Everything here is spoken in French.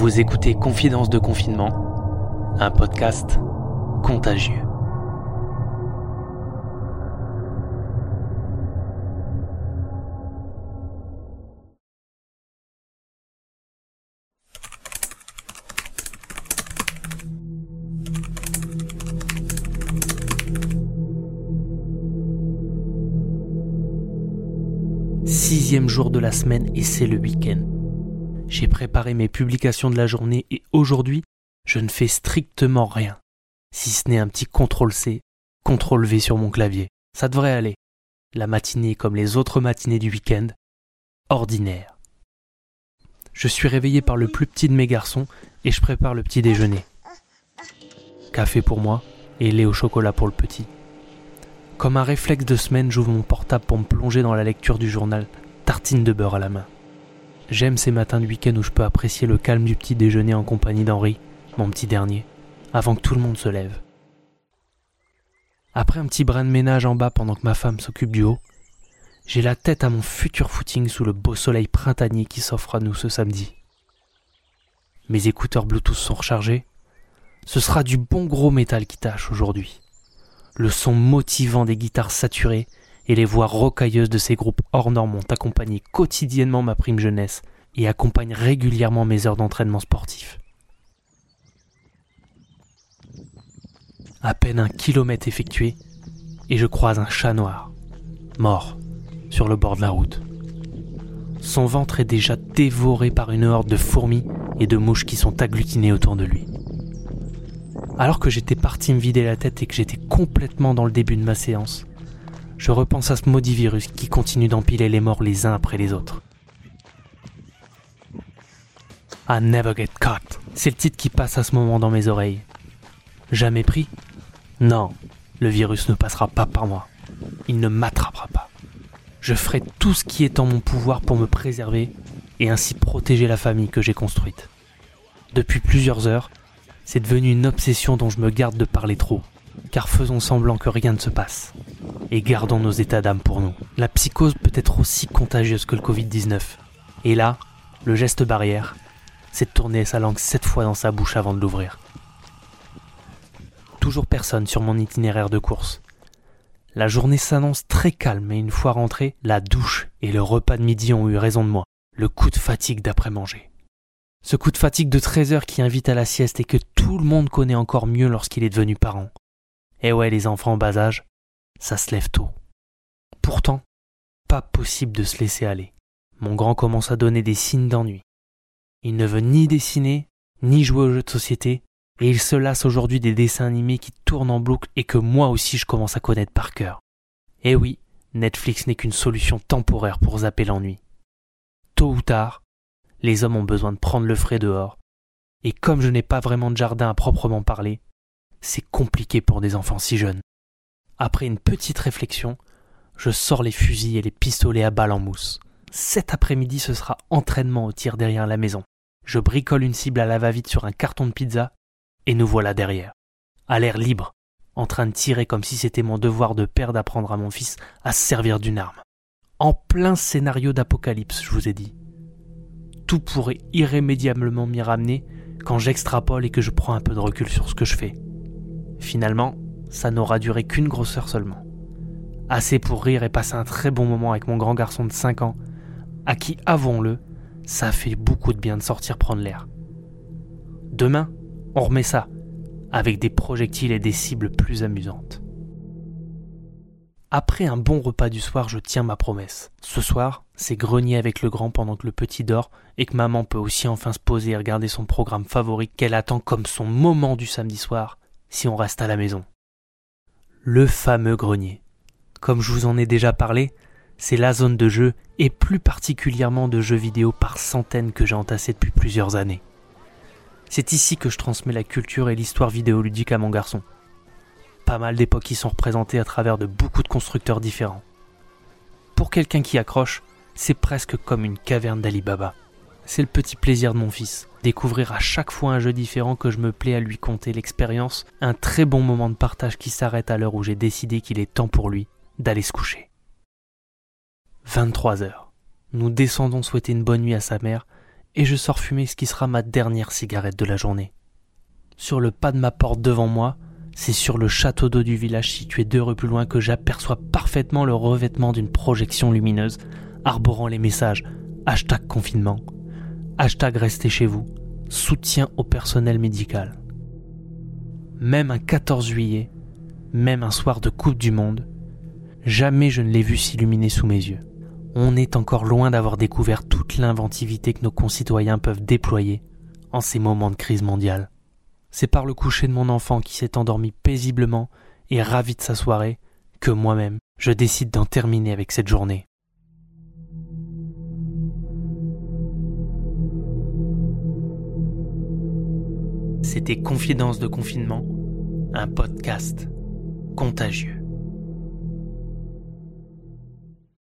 Vous écoutez Confidence de confinement, un podcast contagieux. Sixième jour de la semaine et c'est le week-end. J'ai préparé mes publications de la journée et aujourd'hui, je ne fais strictement rien. Si ce n'est un petit CTRL-C, CTRL-V sur mon clavier. Ça devrait aller. La matinée comme les autres matinées du week-end, ordinaire. Je suis réveillé par le plus petit de mes garçons et je prépare le petit déjeuner. Café pour moi et lait au chocolat pour le petit. Comme un réflexe de semaine, j'ouvre mon portable pour me plonger dans la lecture du journal, tartine de beurre à la main. J'aime ces matins de week-end où je peux apprécier le calme du petit déjeuner en compagnie d'Henri, mon petit dernier, avant que tout le monde se lève. Après un petit brin de ménage en bas pendant que ma femme s'occupe du haut, j'ai la tête à mon futur footing sous le beau soleil printanier qui s'offre à nous ce samedi. Mes écouteurs Bluetooth sont rechargés. Ce sera du bon gros métal qui tâche aujourd'hui. Le son motivant des guitares saturées et les voix rocailleuses de ces groupes hors normes ont accompagné quotidiennement ma prime jeunesse et accompagnent régulièrement mes heures d'entraînement sportif. À peine un kilomètre effectué, et je croise un chat noir, mort, sur le bord de la route. Son ventre est déjà dévoré par une horde de fourmis et de mouches qui sont agglutinées autour de lui. Alors que j'étais parti me vider la tête et que j'étais complètement dans le début de ma séance, je repense à ce maudit virus qui continue d'empiler les morts les uns après les autres. I never get caught. C'est le titre qui passe à ce moment dans mes oreilles. Jamais pris? Non, le virus ne passera pas par moi. Il ne m'attrapera pas. Je ferai tout ce qui est en mon pouvoir pour me préserver et ainsi protéger la famille que j'ai construite. Depuis plusieurs heures, c'est devenu une obsession dont je me garde de parler trop, car faisons semblant que rien ne se passe et gardons nos états d'âme pour nous. La psychose peut être aussi contagieuse que le Covid-19. Et là, le geste barrière, c'est de tourner sa langue sept fois dans sa bouche avant de l'ouvrir. Toujours personne sur mon itinéraire de course. La journée s'annonce très calme et une fois rentré, la douche et le repas de midi ont eu raison de moi. Le coup de fatigue d'après-manger. Ce coup de fatigue de 13 heures qui invite à la sieste et que tout le monde connaît encore mieux lorsqu'il est devenu parent. Eh ouais, les enfants en bas âge, ça se lève tôt. Pourtant, pas possible de se laisser aller. Mon grand commence à donner des signes d'ennui. Il ne veut ni dessiner, ni jouer aux jeux de société, et il se lasse aujourd'hui des dessins animés qui tournent en boucle et que moi aussi je commence à connaître par cœur. Eh oui, Netflix n'est qu'une solution temporaire pour zapper l'ennui. Tôt ou tard, les hommes ont besoin de prendre le frais dehors, et comme je n'ai pas vraiment de jardin à proprement parler, c'est compliqué pour des enfants si jeunes. Après une petite réflexion, je sors les fusils et les pistolets à balles en mousse. Cet après-midi, ce sera entraînement au tir derrière la maison. Je bricole une cible à la va-vite sur un carton de pizza, et nous voilà derrière, à l'air libre, en train de tirer comme si c'était mon devoir de père d'apprendre à mon fils à se servir d'une arme. En plein scénario d'apocalypse, je vous ai dit. Tout pourrait irrémédiablement m'y ramener quand j'extrapole et que je prends un peu de recul sur ce que je fais. Finalement, ça n'aura duré qu'une grosse heure seulement. Assez pour rire et passer un très bon moment avec mon grand garçon de 5 ans, à qui, avouons-le, ça fait beaucoup de bien de sortir prendre l'air. Demain, on remet ça, avec des projectiles et des cibles plus amusantes. Après un bon repas du soir, je tiens ma promesse. Ce soir, c'est grenier avec le grand pendant que le petit dort et que maman peut aussi enfin se poser et regarder son programme favori qu'elle attend comme son moment du samedi soir si on reste à la maison le fameux grenier. Comme je vous en ai déjà parlé, c'est la zone de jeu et plus particulièrement de jeux vidéo par centaines que j'ai entassé depuis plusieurs années. C'est ici que je transmets la culture et l'histoire vidéoludique à mon garçon. Pas mal d'époques qui sont représentées à travers de beaucoup de constructeurs différents. Pour quelqu'un qui accroche, c'est presque comme une caverne d'Ali Baba. C'est le petit plaisir de mon fils, découvrir à chaque fois un jeu différent que je me plais à lui conter l'expérience, un très bon moment de partage qui s'arrête à l'heure où j'ai décidé qu'il est temps pour lui d'aller se coucher. 23 heures. Nous descendons souhaiter une bonne nuit à sa mère et je sors fumer ce qui sera ma dernière cigarette de la journée. Sur le pas de ma porte devant moi, c'est sur le château d'eau du village situé deux rues plus loin que j'aperçois parfaitement le revêtement d'une projection lumineuse arborant les messages hashtag confinement, hashtag restez chez vous, soutien au personnel médical. Même un 14 juillet, même un soir de Coupe du Monde, jamais je ne l'ai vu s'illuminer sous mes yeux. On est encore loin d'avoir découvert toute l'inventivité que nos concitoyens peuvent déployer en ces moments de crise mondiale. C'est par le coucher de mon enfant qui s'est endormi paisiblement et ravi de sa soirée que moi-même je décide d'en terminer avec cette journée. C'était Confidence de confinement, un podcast contagieux.